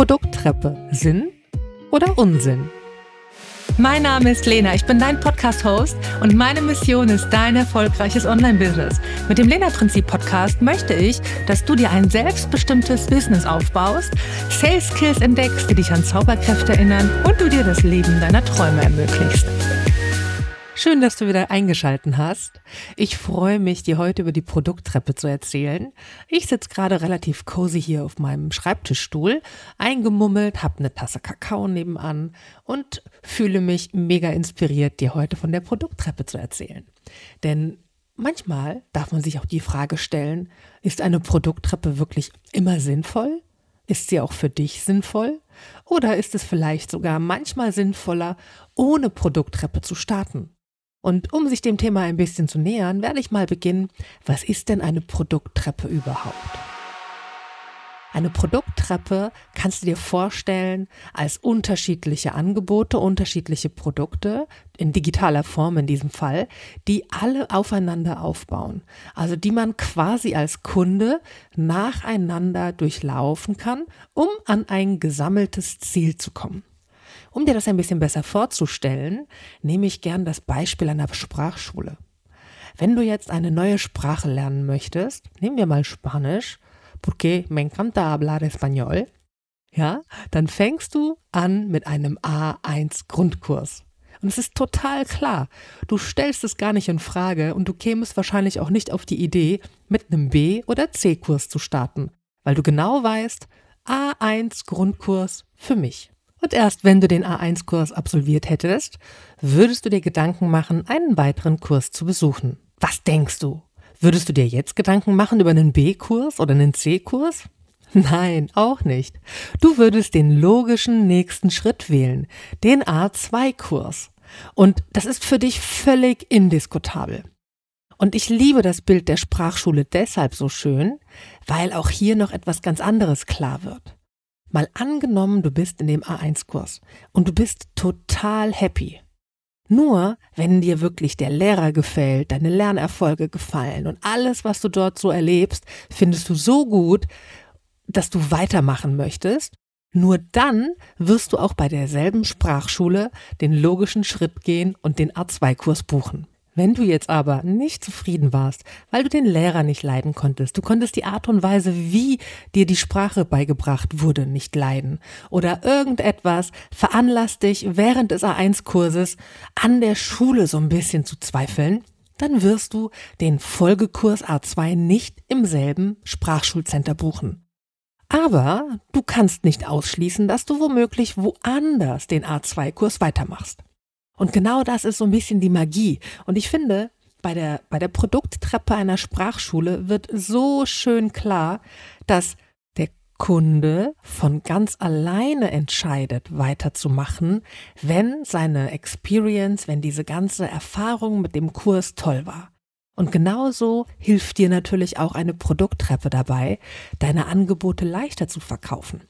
Produkttreppe Sinn oder Unsinn? Mein Name ist Lena, ich bin dein Podcast-Host und meine Mission ist dein erfolgreiches Online-Business. Mit dem Lena-Prinzip-Podcast möchte ich, dass du dir ein selbstbestimmtes Business aufbaust, Sales-Skills entdeckst, die dich an Zauberkräfte erinnern und du dir das Leben deiner Träume ermöglicht. Schön, dass du wieder eingeschalten hast. Ich freue mich, dir heute über die Produkttreppe zu erzählen. Ich sitze gerade relativ cozy hier auf meinem Schreibtischstuhl, eingemummelt, habe eine Tasse Kakao nebenan und fühle mich mega inspiriert, dir heute von der Produkttreppe zu erzählen. Denn manchmal darf man sich auch die Frage stellen, ist eine Produkttreppe wirklich immer sinnvoll? Ist sie auch für dich sinnvoll? Oder ist es vielleicht sogar manchmal sinnvoller, ohne Produkttreppe zu starten? Und um sich dem Thema ein bisschen zu nähern, werde ich mal beginnen, was ist denn eine Produkttreppe überhaupt? Eine Produkttreppe kannst du dir vorstellen als unterschiedliche Angebote, unterschiedliche Produkte, in digitaler Form in diesem Fall, die alle aufeinander aufbauen. Also die man quasi als Kunde nacheinander durchlaufen kann, um an ein gesammeltes Ziel zu kommen. Um dir das ein bisschen besser vorzustellen, nehme ich gern das Beispiel einer Sprachschule. Wenn du jetzt eine neue Sprache lernen möchtest, nehmen wir mal Spanisch, porque me encanta hablar español, ja, dann fängst du an mit einem A1 Grundkurs. Und es ist total klar, du stellst es gar nicht in Frage und du kämest wahrscheinlich auch nicht auf die Idee, mit einem B- oder C-Kurs zu starten, weil du genau weißt, A1 Grundkurs für mich. Und erst wenn du den A1-Kurs absolviert hättest, würdest du dir Gedanken machen, einen weiteren Kurs zu besuchen. Was denkst du? Würdest du dir jetzt Gedanken machen über einen B-Kurs oder einen C-Kurs? Nein, auch nicht. Du würdest den logischen nächsten Schritt wählen, den A2-Kurs. Und das ist für dich völlig indiskutabel. Und ich liebe das Bild der Sprachschule deshalb so schön, weil auch hier noch etwas ganz anderes klar wird. Mal angenommen, du bist in dem A1-Kurs und du bist total happy. Nur, wenn dir wirklich der Lehrer gefällt, deine Lernerfolge gefallen und alles, was du dort so erlebst, findest du so gut, dass du weitermachen möchtest, nur dann wirst du auch bei derselben Sprachschule den logischen Schritt gehen und den A2-Kurs buchen. Wenn du jetzt aber nicht zufrieden warst, weil du den Lehrer nicht leiden konntest, du konntest die Art und Weise, wie dir die Sprache beigebracht wurde, nicht leiden oder irgendetwas veranlasst dich während des A1-Kurses an der Schule so ein bisschen zu zweifeln, dann wirst du den Folgekurs A2 nicht im selben Sprachschulcenter buchen. Aber du kannst nicht ausschließen, dass du womöglich woanders den A2-Kurs weitermachst. Und genau das ist so ein bisschen die Magie. Und ich finde, bei der, bei der Produkttreppe einer Sprachschule wird so schön klar, dass der Kunde von ganz alleine entscheidet, weiterzumachen, wenn seine Experience, wenn diese ganze Erfahrung mit dem Kurs toll war. Und genauso hilft dir natürlich auch eine Produkttreppe dabei, deine Angebote leichter zu verkaufen.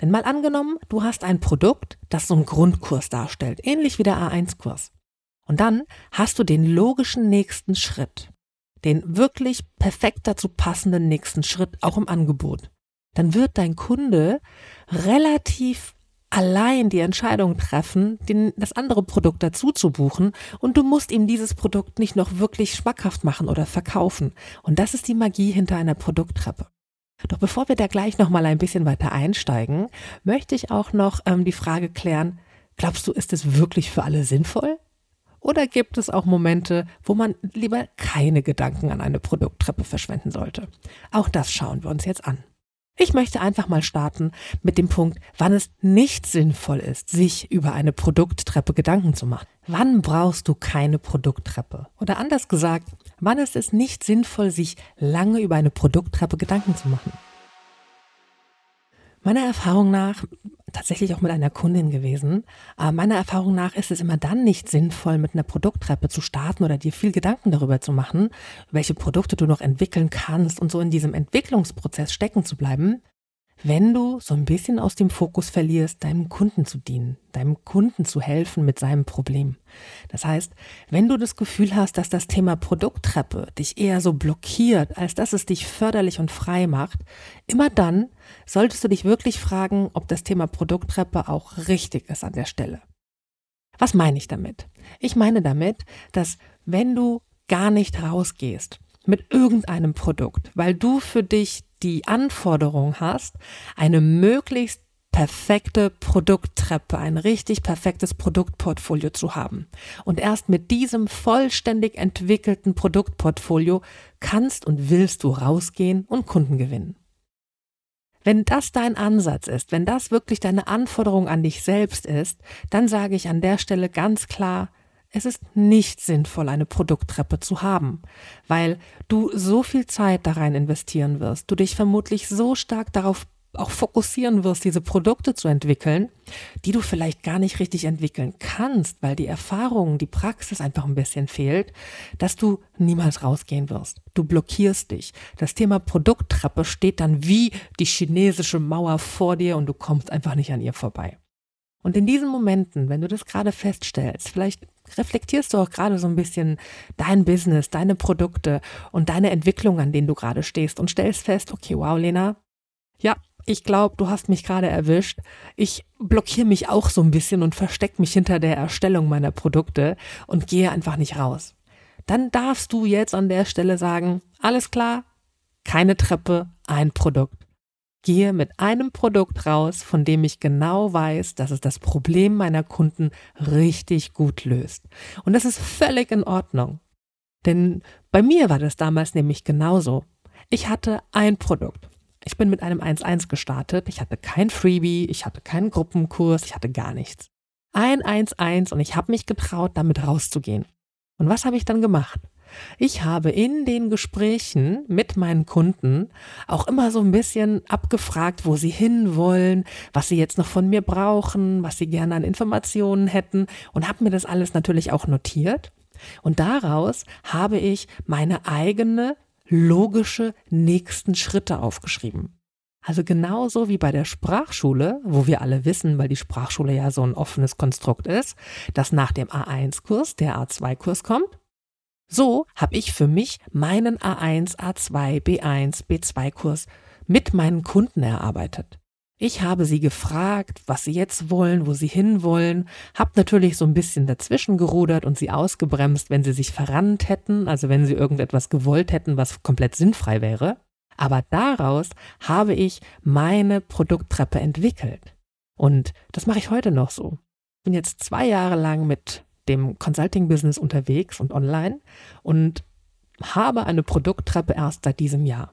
Denn mal angenommen, du hast ein Produkt, das so einen Grundkurs darstellt, ähnlich wie der A1-Kurs. Und dann hast du den logischen nächsten Schritt, den wirklich perfekt dazu passenden nächsten Schritt auch im Angebot. Dann wird dein Kunde relativ allein die Entscheidung treffen, den, das andere Produkt dazu zu buchen und du musst ihm dieses Produkt nicht noch wirklich schmackhaft machen oder verkaufen. Und das ist die Magie hinter einer Produkttreppe. Doch bevor wir da gleich noch mal ein bisschen weiter einsteigen, möchte ich auch noch ähm, die Frage klären, glaubst du, ist es wirklich für alle sinnvoll? Oder gibt es auch Momente, wo man lieber keine Gedanken an eine Produkttreppe verschwenden sollte? Auch das schauen wir uns jetzt an. Ich möchte einfach mal starten mit dem Punkt, wann es nicht sinnvoll ist, sich über eine Produkttreppe Gedanken zu machen. Wann brauchst du keine Produkttreppe? Oder anders gesagt, wann ist es nicht sinnvoll, sich lange über eine Produkttreppe Gedanken zu machen? Meiner Erfahrung nach, tatsächlich auch mit einer Kundin gewesen, aber meiner Erfahrung nach ist es immer dann nicht sinnvoll, mit einer Produkttreppe zu starten oder dir viel Gedanken darüber zu machen, welche Produkte du noch entwickeln kannst und so in diesem Entwicklungsprozess stecken zu bleiben, wenn du so ein bisschen aus dem Fokus verlierst, deinem Kunden zu dienen, deinem Kunden zu helfen mit seinem Problem. Das heißt, wenn du das Gefühl hast, dass das Thema Produkttreppe dich eher so blockiert, als dass es dich förderlich und frei macht, immer dann solltest du dich wirklich fragen, ob das Thema Produkttreppe auch richtig ist an der Stelle. Was meine ich damit? Ich meine damit, dass wenn du gar nicht rausgehst mit irgendeinem Produkt, weil du für dich die Anforderung hast, eine möglichst perfekte Produkttreppe, ein richtig perfektes Produktportfolio zu haben. Und erst mit diesem vollständig entwickelten Produktportfolio kannst und willst du rausgehen und Kunden gewinnen. Wenn das dein Ansatz ist, wenn das wirklich deine Anforderung an dich selbst ist, dann sage ich an der Stelle ganz klar, es ist nicht sinnvoll, eine Produkttreppe zu haben, weil du so viel Zeit da rein investieren wirst, du dich vermutlich so stark darauf auch fokussieren wirst, diese Produkte zu entwickeln, die du vielleicht gar nicht richtig entwickeln kannst, weil die Erfahrung, die Praxis einfach ein bisschen fehlt, dass du niemals rausgehen wirst. Du blockierst dich. Das Thema Produkttreppe steht dann wie die chinesische Mauer vor dir und du kommst einfach nicht an ihr vorbei. Und in diesen Momenten, wenn du das gerade feststellst, vielleicht reflektierst du auch gerade so ein bisschen dein Business, deine Produkte und deine Entwicklung, an denen du gerade stehst und stellst fest, okay, wow, Lena, ja, ich glaube, du hast mich gerade erwischt. Ich blockiere mich auch so ein bisschen und verstecke mich hinter der Erstellung meiner Produkte und gehe einfach nicht raus. Dann darfst du jetzt an der Stelle sagen, alles klar, keine Treppe, ein Produkt gehe mit einem Produkt raus, von dem ich genau weiß, dass es das Problem meiner Kunden richtig gut löst. Und das ist völlig in Ordnung. Denn bei mir war das damals nämlich genauso. Ich hatte ein Produkt. Ich bin mit einem 1.1 gestartet. Ich hatte kein Freebie, ich hatte keinen Gruppenkurs, ich hatte gar nichts. Ein 1.1 und ich habe mich getraut, damit rauszugehen. Und was habe ich dann gemacht? Ich habe in den Gesprächen mit meinen Kunden auch immer so ein bisschen abgefragt, wo sie hinwollen, was sie jetzt noch von mir brauchen, was sie gerne an Informationen hätten und habe mir das alles natürlich auch notiert. Und daraus habe ich meine eigene logische nächsten Schritte aufgeschrieben. Also genauso wie bei der Sprachschule, wo wir alle wissen, weil die Sprachschule ja so ein offenes Konstrukt ist, dass nach dem A1-Kurs der A2-Kurs kommt so habe ich für mich meinen A1, A2, B1, B2-Kurs mit meinen Kunden erarbeitet. Ich habe sie gefragt, was sie jetzt wollen, wo sie hinwollen, habe natürlich so ein bisschen dazwischen gerudert und sie ausgebremst, wenn sie sich verrannt hätten, also wenn sie irgendetwas gewollt hätten, was komplett sinnfrei wäre. Aber daraus habe ich meine Produkttreppe entwickelt. Und das mache ich heute noch so. Bin jetzt zwei Jahre lang mit dem Consulting-Business unterwegs und online und habe eine Produkttreppe erst seit diesem Jahr.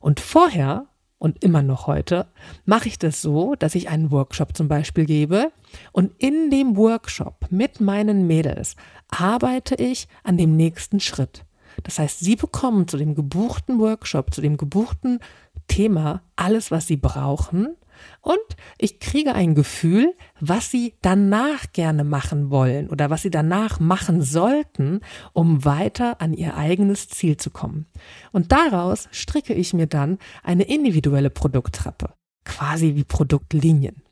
Und vorher und immer noch heute mache ich das so, dass ich einen Workshop zum Beispiel gebe und in dem Workshop mit meinen Mädels arbeite ich an dem nächsten Schritt. Das heißt, sie bekommen zu dem gebuchten Workshop, zu dem gebuchten Thema alles, was sie brauchen, und ich kriege ein Gefühl, was sie danach gerne machen wollen oder was sie danach machen sollten, um weiter an ihr eigenes Ziel zu kommen. Und daraus stricke ich mir dann eine individuelle Produkttreppe, quasi wie Produktlinien.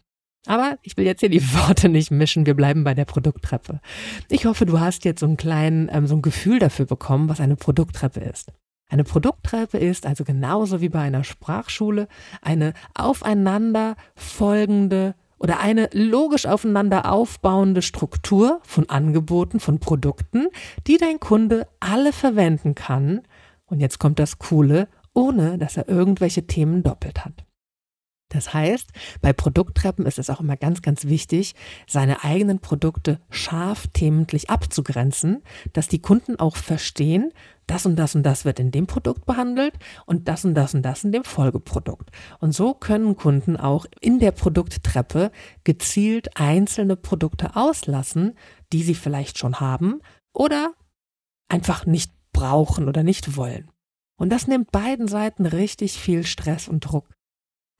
Aber ich will jetzt hier die Worte nicht mischen, wir bleiben bei der Produkttreppe. Ich hoffe, du hast jetzt so einen kleinen, ähm, so ein Gefühl dafür bekommen, was eine Produkttreppe ist. Eine Produkttreppe ist also genauso wie bei einer Sprachschule eine aufeinander folgende oder eine logisch aufeinander aufbauende Struktur von Angeboten, von Produkten, die dein Kunde alle verwenden kann. Und jetzt kommt das Coole, ohne dass er irgendwelche Themen doppelt hat. Das heißt, bei Produkttreppen ist es auch immer ganz, ganz wichtig, seine eigenen Produkte scharf thementlich abzugrenzen, dass die Kunden auch verstehen, das und das und das wird in dem Produkt behandelt und das und das und das in dem Folgeprodukt. Und so können Kunden auch in der Produkttreppe gezielt einzelne Produkte auslassen, die sie vielleicht schon haben oder einfach nicht brauchen oder nicht wollen. Und das nimmt beiden Seiten richtig viel Stress und Druck.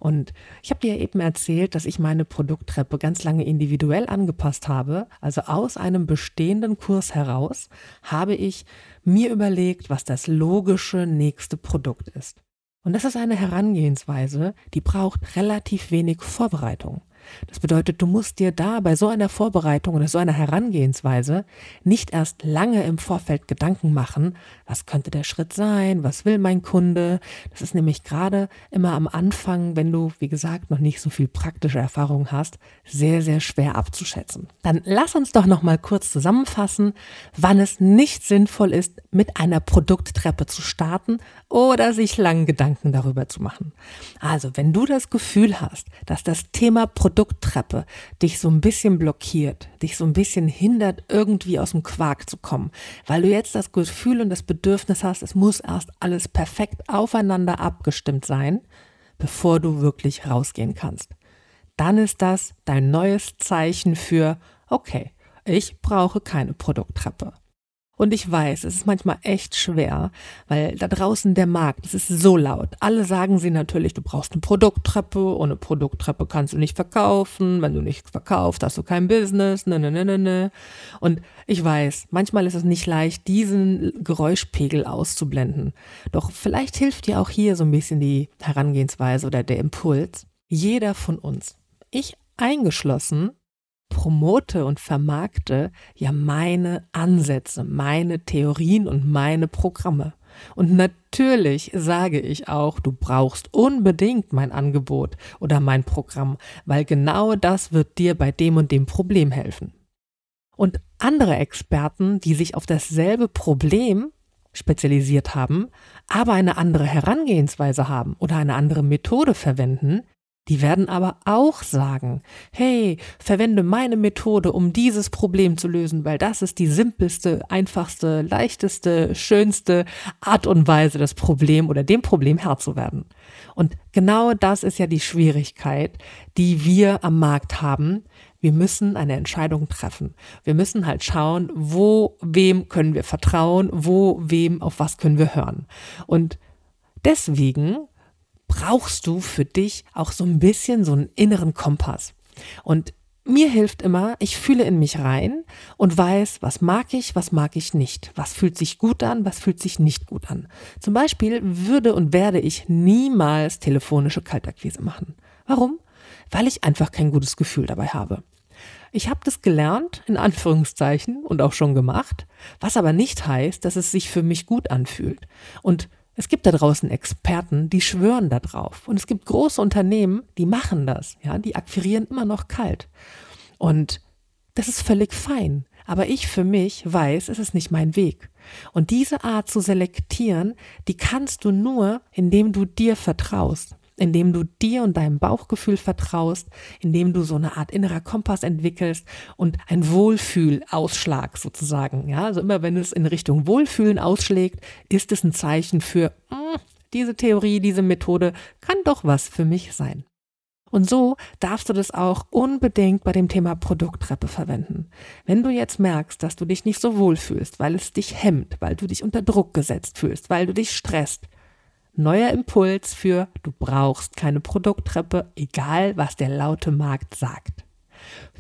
Und ich habe dir eben erzählt, dass ich meine Produkttreppe ganz lange individuell angepasst habe. Also aus einem bestehenden Kurs heraus habe ich mir überlegt, was das logische nächste Produkt ist. Und das ist eine Herangehensweise, die braucht relativ wenig Vorbereitung. Das bedeutet, du musst dir da bei so einer Vorbereitung oder so einer Herangehensweise nicht erst lange im Vorfeld Gedanken machen, was könnte der Schritt sein, was will mein Kunde. Das ist nämlich gerade immer am Anfang, wenn du, wie gesagt, noch nicht so viel praktische Erfahrung hast, sehr, sehr schwer abzuschätzen. Dann lass uns doch noch mal kurz zusammenfassen, wann es nicht sinnvoll ist, mit einer Produkttreppe zu starten oder sich langen Gedanken darüber zu machen. Also, wenn du das Gefühl hast, dass das Thema Produkt Produkttreppe dich so ein bisschen blockiert, dich so ein bisschen hindert, irgendwie aus dem Quark zu kommen, weil du jetzt das Gefühl und das Bedürfnis hast, es muss erst alles perfekt aufeinander abgestimmt sein, bevor du wirklich rausgehen kannst. Dann ist das dein neues Zeichen für, okay, ich brauche keine Produkttreppe. Und ich weiß, es ist manchmal echt schwer, weil da draußen der Markt, es ist so laut. Alle sagen sie natürlich, du brauchst eine Produkttreppe, ohne Produkttreppe kannst du nicht verkaufen, wenn du nichts verkaufst, hast du kein Business, ne, ne, ne, ne, ne. Und ich weiß, manchmal ist es nicht leicht, diesen Geräuschpegel auszublenden. Doch vielleicht hilft dir auch hier so ein bisschen die Herangehensweise oder der Impuls. Jeder von uns, ich eingeschlossen, promote und vermarkte ja meine Ansätze, meine Theorien und meine Programme. Und natürlich sage ich auch, du brauchst unbedingt mein Angebot oder mein Programm, weil genau das wird dir bei dem und dem Problem helfen. Und andere Experten, die sich auf dasselbe Problem spezialisiert haben, aber eine andere Herangehensweise haben oder eine andere Methode verwenden, die werden aber auch sagen, hey, verwende meine Methode, um dieses Problem zu lösen, weil das ist die simpelste, einfachste, leichteste, schönste Art und Weise, das Problem oder dem Problem Herr zu werden. Und genau das ist ja die Schwierigkeit, die wir am Markt haben. Wir müssen eine Entscheidung treffen. Wir müssen halt schauen, wo, wem können wir vertrauen, wo, wem, auf was können wir hören. Und deswegen brauchst du für dich auch so ein bisschen so einen inneren Kompass. Und mir hilft immer, ich fühle in mich rein und weiß, was mag ich, was mag ich nicht. Was fühlt sich gut an, was fühlt sich nicht gut an. Zum Beispiel würde und werde ich niemals telefonische Kaltakquise machen. Warum? Weil ich einfach kein gutes Gefühl dabei habe. Ich habe das gelernt, in Anführungszeichen, und auch schon gemacht, was aber nicht heißt, dass es sich für mich gut anfühlt. Und es gibt da draußen Experten, die schwören da drauf. Und es gibt große Unternehmen, die machen das. Ja, die akquirieren immer noch kalt. Und das ist völlig fein. Aber ich für mich weiß, es ist nicht mein Weg. Und diese Art zu selektieren, die kannst du nur, indem du dir vertraust indem du dir und deinem Bauchgefühl vertraust, indem du so eine Art innerer Kompass entwickelst und ein Wohlfühlausschlag sozusagen. Ja, also immer wenn es in Richtung Wohlfühlen ausschlägt, ist es ein Zeichen für mh, hm, diese Theorie, diese Methode kann doch was für mich sein. Und so darfst du das auch unbedingt bei dem Thema Produkttreppe verwenden. Wenn du jetzt merkst, dass du dich nicht so wohl fühlst, weil es dich hemmt, weil du dich unter Druck gesetzt fühlst, weil du dich stresst, Neuer Impuls für du brauchst keine Produkttreppe, egal was der laute Markt sagt.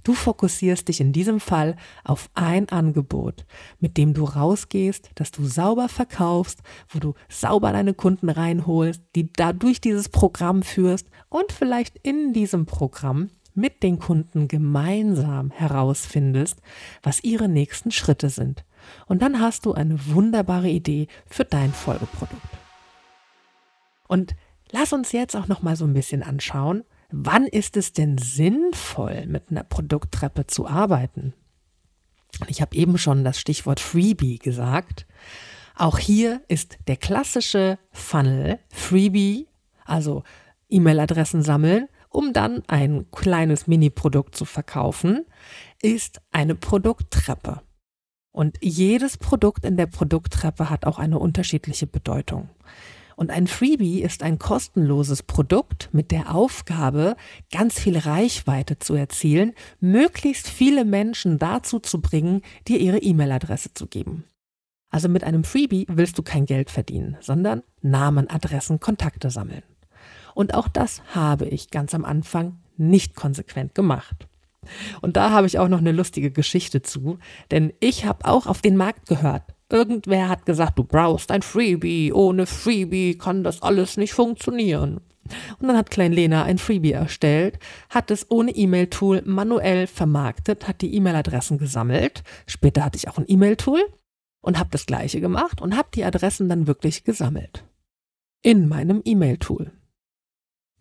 Du fokussierst dich in diesem Fall auf ein Angebot, mit dem du rausgehst, dass du sauber verkaufst, wo du sauber deine Kunden reinholst, die dadurch dieses Programm führst und vielleicht in diesem Programm mit den Kunden gemeinsam herausfindest, was ihre nächsten Schritte sind. Und dann hast du eine wunderbare Idee für dein Folgeprodukt. Und lass uns jetzt auch noch mal so ein bisschen anschauen, wann ist es denn sinnvoll, mit einer Produkttreppe zu arbeiten? Ich habe eben schon das Stichwort Freebie gesagt. Auch hier ist der klassische Funnel Freebie, also E-Mail-Adressen sammeln, um dann ein kleines Mini-Produkt zu verkaufen, ist eine Produkttreppe. Und jedes Produkt in der Produkttreppe hat auch eine unterschiedliche Bedeutung. Und ein Freebie ist ein kostenloses Produkt mit der Aufgabe, ganz viel Reichweite zu erzielen, möglichst viele Menschen dazu zu bringen, dir ihre E-Mail-Adresse zu geben. Also mit einem Freebie willst du kein Geld verdienen, sondern Namen, Adressen, Kontakte sammeln. Und auch das habe ich ganz am Anfang nicht konsequent gemacht. Und da habe ich auch noch eine lustige Geschichte zu, denn ich habe auch auf den Markt gehört irgendwer hat gesagt, du brauchst ein Freebie, ohne Freebie kann das alles nicht funktionieren. Und dann hat Klein Lena ein Freebie erstellt, hat es ohne E-Mail-Tool manuell vermarktet, hat die E-Mail-Adressen gesammelt. Später hatte ich auch ein E-Mail-Tool und habe das gleiche gemacht und habe die Adressen dann wirklich gesammelt. In meinem E-Mail-Tool.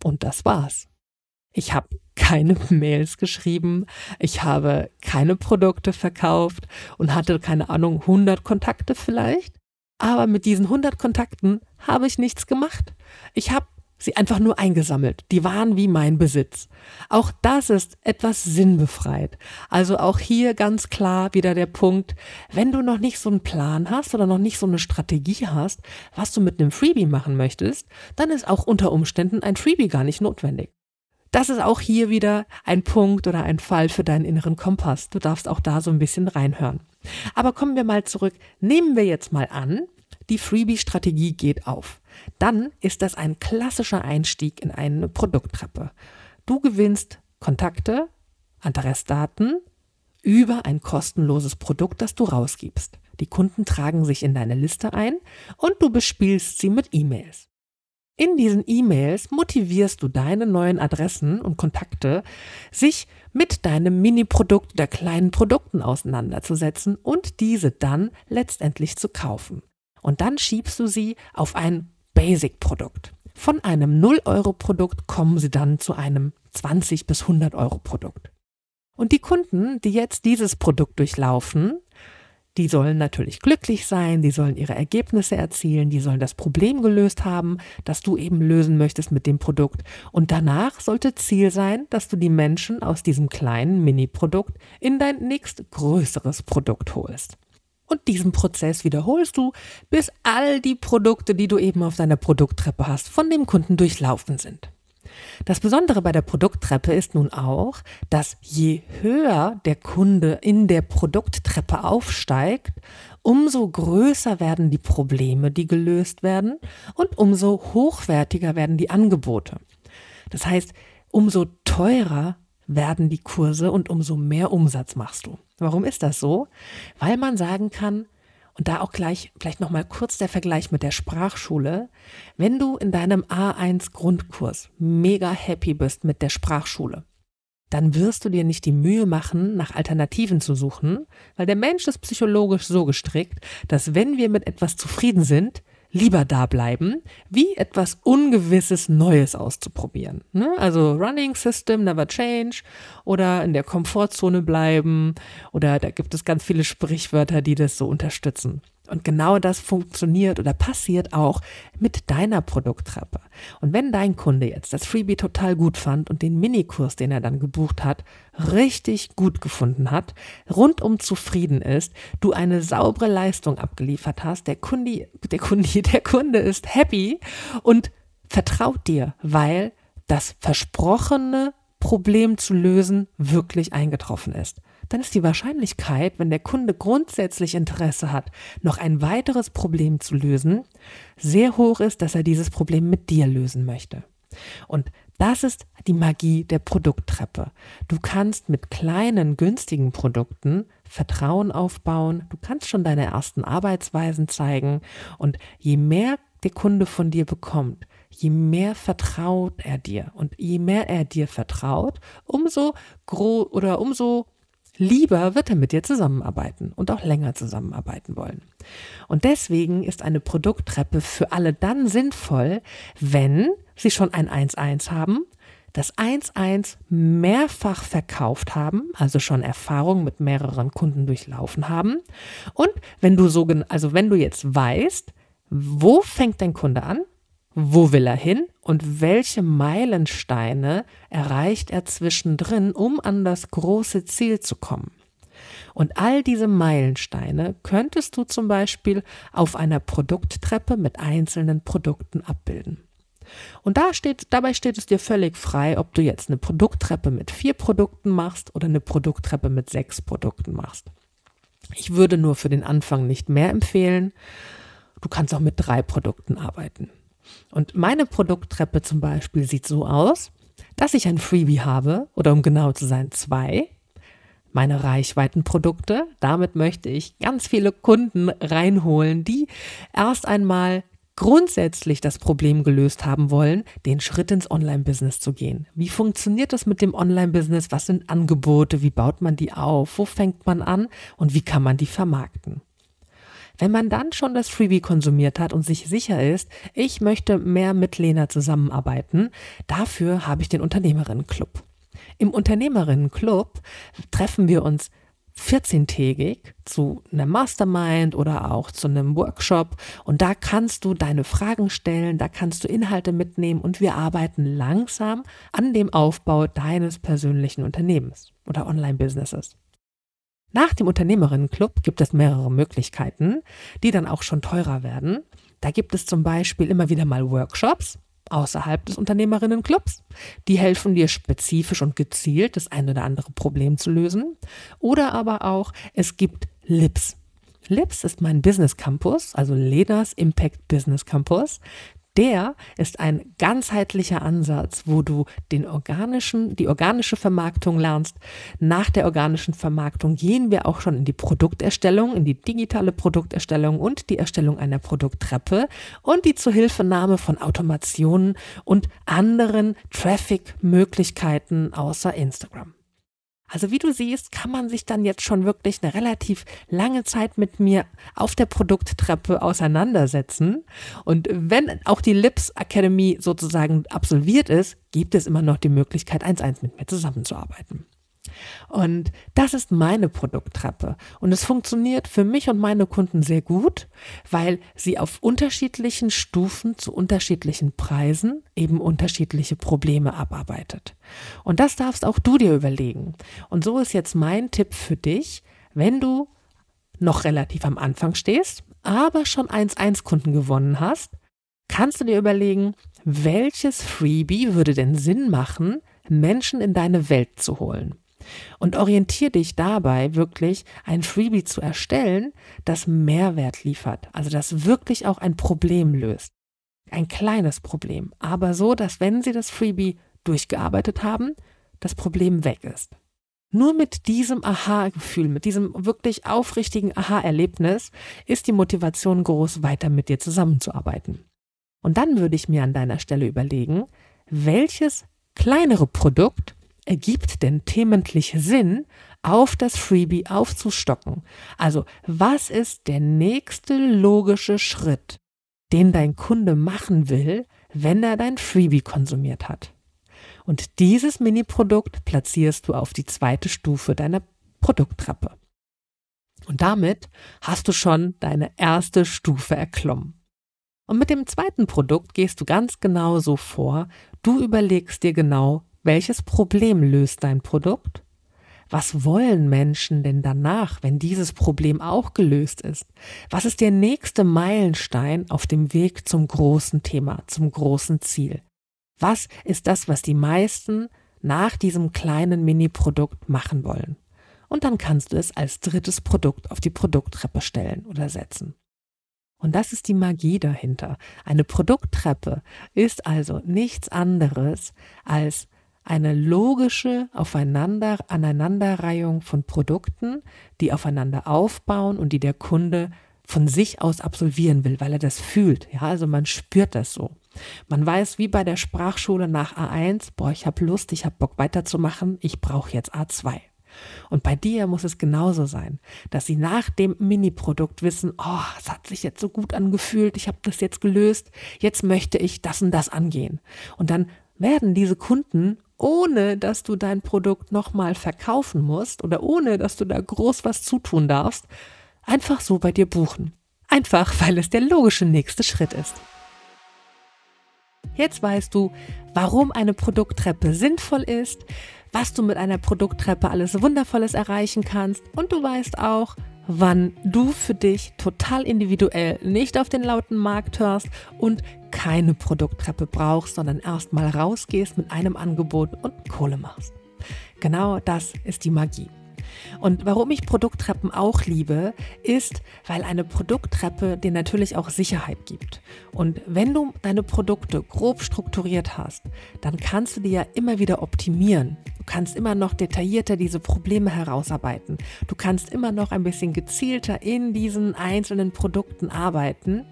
Und das war's. Ich habe keine Mails geschrieben, ich habe keine Produkte verkauft und hatte keine Ahnung 100 Kontakte vielleicht. Aber mit diesen 100 Kontakten habe ich nichts gemacht. Ich habe sie einfach nur eingesammelt. Die waren wie mein Besitz. Auch das ist etwas sinnbefreit. Also auch hier ganz klar wieder der Punkt, wenn du noch nicht so einen Plan hast oder noch nicht so eine Strategie hast, was du mit einem Freebie machen möchtest, dann ist auch unter Umständen ein Freebie gar nicht notwendig. Das ist auch hier wieder ein Punkt oder ein Fall für deinen inneren Kompass. Du darfst auch da so ein bisschen reinhören. Aber kommen wir mal zurück. Nehmen wir jetzt mal an, die Freebie-Strategie geht auf dann ist das ein klassischer Einstieg in eine Produkttreppe. Du gewinnst Kontakte, Adressdaten über ein kostenloses Produkt, das du rausgibst. Die Kunden tragen sich in deine Liste ein und du bespielst sie mit E-Mails. In diesen E-Mails motivierst du deine neuen Adressen und Kontakte, sich mit deinem Mini-Produkt oder kleinen Produkten auseinanderzusetzen und diese dann letztendlich zu kaufen. Und dann schiebst du sie auf ein Basic-Produkt. Von einem 0-Euro-Produkt kommen sie dann zu einem 20 bis 100 Euro-Produkt. Und die Kunden, die jetzt dieses Produkt durchlaufen, die sollen natürlich glücklich sein, die sollen ihre Ergebnisse erzielen, die sollen das Problem gelöst haben, das du eben lösen möchtest mit dem Produkt. Und danach sollte Ziel sein, dass du die Menschen aus diesem kleinen Mini-Produkt in dein nächst größeres Produkt holst. Und diesen Prozess wiederholst du, bis all die Produkte, die du eben auf deiner Produkttreppe hast, von dem Kunden durchlaufen sind. Das Besondere bei der Produkttreppe ist nun auch, dass je höher der Kunde in der Produkttreppe aufsteigt, umso größer werden die Probleme, die gelöst werden und umso hochwertiger werden die Angebote. Das heißt, umso teurer werden die Kurse und umso mehr Umsatz machst du. Warum ist das so? Weil man sagen kann, und da auch gleich vielleicht noch mal kurz der Vergleich mit der Sprachschule, wenn du in deinem A1 Grundkurs mega happy bist mit der Sprachschule, dann wirst du dir nicht die Mühe machen, nach Alternativen zu suchen, weil der Mensch ist psychologisch so gestrickt, dass wenn wir mit etwas zufrieden sind, lieber da bleiben, wie etwas Ungewisses Neues auszuprobieren. Ne? Also Running System, Never Change oder in der Komfortzone bleiben oder da gibt es ganz viele Sprichwörter, die das so unterstützen. Und genau das funktioniert oder passiert auch mit deiner Produkttreppe. Und wenn dein Kunde jetzt das Freebie total gut fand und den Minikurs, den er dann gebucht hat, richtig gut gefunden hat, rundum zufrieden ist, du eine saubere Leistung abgeliefert hast, der Kunde, der Kunde, der Kunde ist happy und vertraut dir, weil das versprochene Problem zu lösen wirklich eingetroffen ist dann ist die Wahrscheinlichkeit, wenn der Kunde grundsätzlich Interesse hat, noch ein weiteres Problem zu lösen, sehr hoch ist, dass er dieses Problem mit dir lösen möchte. Und das ist die Magie der Produkttreppe. Du kannst mit kleinen, günstigen Produkten Vertrauen aufbauen, du kannst schon deine ersten Arbeitsweisen zeigen und je mehr der Kunde von dir bekommt, je mehr vertraut er dir und je mehr er dir vertraut, umso gro oder umso Lieber wird er mit dir zusammenarbeiten und auch länger zusammenarbeiten wollen. Und deswegen ist eine Produkttreppe für alle dann sinnvoll, wenn sie schon ein 1-1 haben, das 1-1 mehrfach verkauft haben, also schon Erfahrung mit mehreren Kunden durchlaufen haben. Und wenn du so, also wenn du jetzt weißt, wo fängt dein Kunde an, wo will er hin und welche Meilensteine erreicht er zwischendrin, um an das große Ziel zu kommen? Und all diese Meilensteine könntest du zum Beispiel auf einer Produkttreppe mit einzelnen Produkten abbilden. Und da steht, dabei steht es dir völlig frei, ob du jetzt eine Produkttreppe mit vier Produkten machst oder eine Produkttreppe mit sechs Produkten machst. Ich würde nur für den Anfang nicht mehr empfehlen. Du kannst auch mit drei Produkten arbeiten. Und meine Produkttreppe zum Beispiel sieht so aus, dass ich ein Freebie habe, oder um genau zu sein, zwei, meine Reichweitenprodukte. Damit möchte ich ganz viele Kunden reinholen, die erst einmal grundsätzlich das Problem gelöst haben wollen, den Schritt ins Online-Business zu gehen. Wie funktioniert das mit dem Online-Business? Was sind Angebote? Wie baut man die auf? Wo fängt man an? Und wie kann man die vermarkten? Wenn man dann schon das Freebie konsumiert hat und sich sicher ist, ich möchte mehr mit Lena zusammenarbeiten, dafür habe ich den Unternehmerinnenclub. Im Unternehmerinnenclub treffen wir uns 14-tägig zu einem Mastermind oder auch zu einem Workshop und da kannst du deine Fragen stellen, da kannst du Inhalte mitnehmen und wir arbeiten langsam an dem Aufbau deines persönlichen Unternehmens oder Online-Businesses. Nach dem Unternehmerinnenclub gibt es mehrere Möglichkeiten, die dann auch schon teurer werden. Da gibt es zum Beispiel immer wieder mal Workshops, außerhalb des Unternehmerinnenclubs. Die helfen dir spezifisch und gezielt, das eine oder andere Problem zu lösen. Oder aber auch, es gibt LIPS. LIPS ist mein Business Campus, also Lenas Impact Business Campus. Der ist ein ganzheitlicher Ansatz, wo du den organischen, die organische Vermarktung lernst. Nach der organischen Vermarktung gehen wir auch schon in die Produkterstellung, in die digitale Produkterstellung und die Erstellung einer Produkttreppe und die Zuhilfenahme von Automationen und anderen Traffic-Möglichkeiten außer Instagram. Also wie du siehst, kann man sich dann jetzt schon wirklich eine relativ lange Zeit mit mir auf der Produkttreppe auseinandersetzen. Und wenn auch die Lips Academy sozusagen absolviert ist, gibt es immer noch die Möglichkeit, 1-1 mit mir zusammenzuarbeiten. Und das ist meine Produkttreppe. Und es funktioniert für mich und meine Kunden sehr gut, weil sie auf unterschiedlichen Stufen zu unterschiedlichen Preisen eben unterschiedliche Probleme abarbeitet. Und das darfst auch du dir überlegen. Und so ist jetzt mein Tipp für dich, wenn du noch relativ am Anfang stehst, aber schon 1-1 Kunden gewonnen hast, kannst du dir überlegen, welches Freebie würde denn Sinn machen, Menschen in deine Welt zu holen. Und orientiere dich dabei wirklich, ein Freebie zu erstellen, das Mehrwert liefert, also das wirklich auch ein Problem löst. Ein kleines Problem, aber so, dass wenn sie das Freebie durchgearbeitet haben, das Problem weg ist. Nur mit diesem Aha-Gefühl, mit diesem wirklich aufrichtigen Aha-Erlebnis ist die Motivation groß, weiter mit dir zusammenzuarbeiten. Und dann würde ich mir an deiner Stelle überlegen, welches kleinere Produkt ergibt denn thementlich Sinn, auf das Freebie aufzustocken? Also, was ist der nächste logische Schritt, den dein Kunde machen will, wenn er dein Freebie konsumiert hat? Und dieses Mini-Produkt platzierst du auf die zweite Stufe deiner Produkttreppe. Und damit hast du schon deine erste Stufe erklommen. Und mit dem zweiten Produkt gehst du ganz genau so vor. Du überlegst dir genau, welches Problem löst dein Produkt? Was wollen Menschen denn danach, wenn dieses Problem auch gelöst ist? Was ist der nächste Meilenstein auf dem Weg zum großen Thema, zum großen Ziel? Was ist das, was die meisten nach diesem kleinen Mini-Produkt machen wollen? Und dann kannst du es als drittes Produkt auf die Produkttreppe stellen oder setzen. Und das ist die Magie dahinter. Eine Produkttreppe ist also nichts anderes als eine logische Aufeinander, Aneinanderreihung von Produkten, die aufeinander aufbauen und die der Kunde von sich aus absolvieren will, weil er das fühlt. Ja, also man spürt das so. Man weiß, wie bei der Sprachschule nach A1, boah, ich habe Lust, ich habe Bock weiterzumachen, ich brauche jetzt A2. Und bei dir muss es genauso sein, dass sie nach dem Mini-Produkt wissen, oh, es hat sich jetzt so gut angefühlt, ich habe das jetzt gelöst, jetzt möchte ich das und das angehen. Und dann werden diese Kunden ohne dass du dein Produkt nochmal verkaufen musst oder ohne dass du da groß was zutun darfst, einfach so bei dir buchen. Einfach, weil es der logische nächste Schritt ist. Jetzt weißt du, warum eine Produkttreppe sinnvoll ist, was du mit einer Produkttreppe alles Wundervolles erreichen kannst und du weißt auch, wann du für dich total individuell nicht auf den lauten Markt hörst und keine Produkttreppe brauchst, sondern erstmal rausgehst mit einem Angebot und Kohle machst. Genau das ist die Magie. Und warum ich Produkttreppen auch liebe, ist, weil eine Produkttreppe dir natürlich auch Sicherheit gibt. Und wenn du deine Produkte grob strukturiert hast, dann kannst du die ja immer wieder optimieren. Du kannst immer noch detaillierter diese Probleme herausarbeiten. Du kannst immer noch ein bisschen gezielter in diesen einzelnen Produkten arbeiten.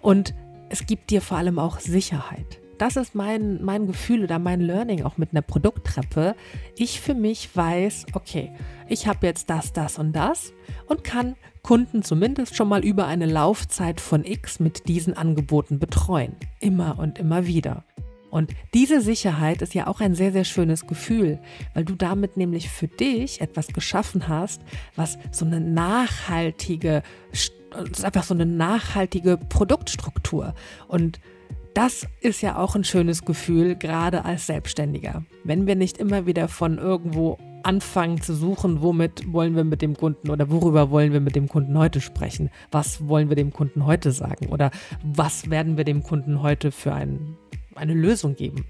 Und es gibt dir vor allem auch Sicherheit das ist mein, mein Gefühl oder mein Learning auch mit einer Produkttreppe. Ich für mich weiß, okay, ich habe jetzt das, das und das und kann Kunden zumindest schon mal über eine Laufzeit von X mit diesen Angeboten betreuen. Immer und immer wieder. Und diese Sicherheit ist ja auch ein sehr, sehr schönes Gefühl, weil du damit nämlich für dich etwas geschaffen hast, was so eine nachhaltige, einfach so eine nachhaltige Produktstruktur und das ist ja auch ein schönes Gefühl, gerade als Selbstständiger. Wenn wir nicht immer wieder von irgendwo anfangen zu suchen, womit wollen wir mit dem Kunden oder worüber wollen wir mit dem Kunden heute sprechen? Was wollen wir dem Kunden heute sagen? Oder was werden wir dem Kunden heute für ein, eine Lösung geben?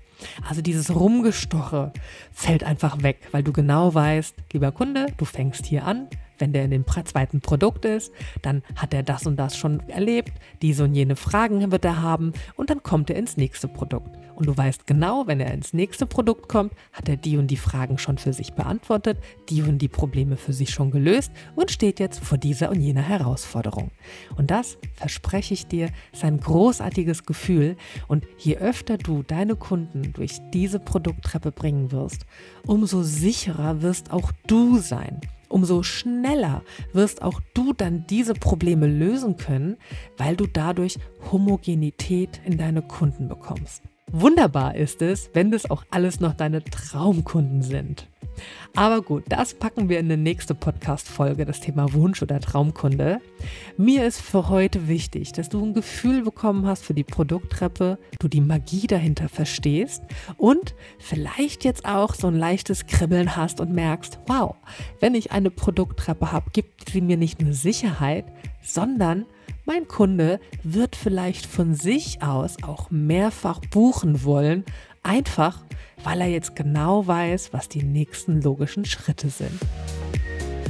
Also dieses Rumgestoche fällt einfach weg, weil du genau weißt, lieber Kunde, du fängst hier an, wenn der in dem zweiten Produkt ist, dann hat er das und das schon erlebt, diese und jene Fragen wird er haben und dann kommt er ins nächste Produkt. Und du weißt genau, wenn er ins nächste Produkt kommt, hat er die und die Fragen schon für sich beantwortet, die und die Probleme für sich schon gelöst und steht jetzt vor dieser und jener Herausforderung. Und das, verspreche ich dir, ist ein großartiges Gefühl. Und je öfter du deine Kunden durch diese Produkttreppe bringen wirst, umso sicherer wirst auch du sein umso schneller wirst auch du dann diese Probleme lösen können, weil du dadurch Homogenität in deine Kunden bekommst. Wunderbar ist es, wenn das auch alles noch deine Traumkunden sind. Aber gut, das packen wir in die nächste Podcast-Folge, das Thema Wunsch oder Traumkunde. Mir ist für heute wichtig, dass du ein Gefühl bekommen hast für die Produkttreppe, du die Magie dahinter verstehst und vielleicht jetzt auch so ein leichtes Kribbeln hast und merkst, wow, wenn ich eine Produkttreppe habe, gibt sie mir nicht nur Sicherheit, sondern mein Kunde wird vielleicht von sich aus auch mehrfach buchen wollen, einfach weil er jetzt genau weiß, was die nächsten logischen Schritte sind.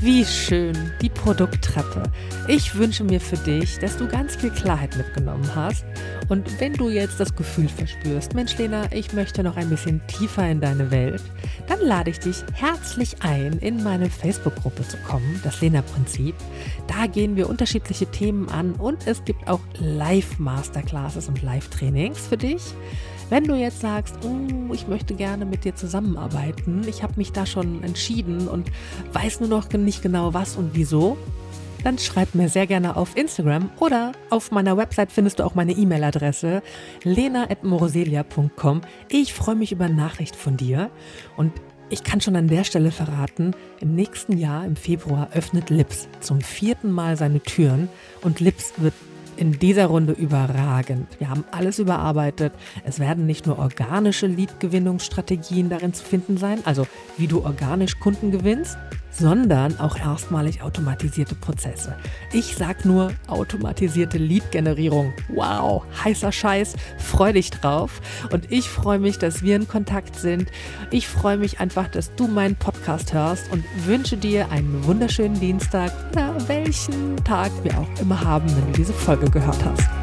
Wie schön, die Produkttreppe. Ich wünsche mir für dich, dass du ganz viel Klarheit mitgenommen hast. Und wenn du jetzt das Gefühl verspürst, Mensch Lena, ich möchte noch ein bisschen tiefer in deine Welt, dann lade ich dich herzlich ein, in meine Facebook-Gruppe zu kommen, das Lena-Prinzip. Da gehen wir unterschiedliche Themen an und es gibt auch Live-Masterclasses und Live-Trainings für dich. Wenn du jetzt sagst, oh, ich möchte gerne mit dir zusammenarbeiten, ich habe mich da schon entschieden und weiß nur noch nicht genau was und wieso, dann schreib mir sehr gerne auf Instagram oder auf meiner Website findest du auch meine E-Mail-Adresse lena.moroselia.com. Ich freue mich über Nachricht von dir und ich kann schon an der Stelle verraten, im nächsten Jahr, im Februar, öffnet Lips zum vierten Mal seine Türen und Lips wird in dieser Runde überragend. Wir haben alles überarbeitet. Es werden nicht nur organische Lead-Gewinnungsstrategien darin zu finden sein, also wie du organisch Kunden gewinnst, sondern auch erstmalig automatisierte Prozesse. Ich sag nur automatisierte Lead-Generierung. Wow, heißer Scheiß, freu dich drauf. Und ich freue mich, dass wir in Kontakt sind. Ich freue mich einfach, dass du meinen Podcast hörst und wünsche dir einen wunderschönen Dienstag oder welchen Tag wir auch immer haben, wenn du diese Folge gehört hast.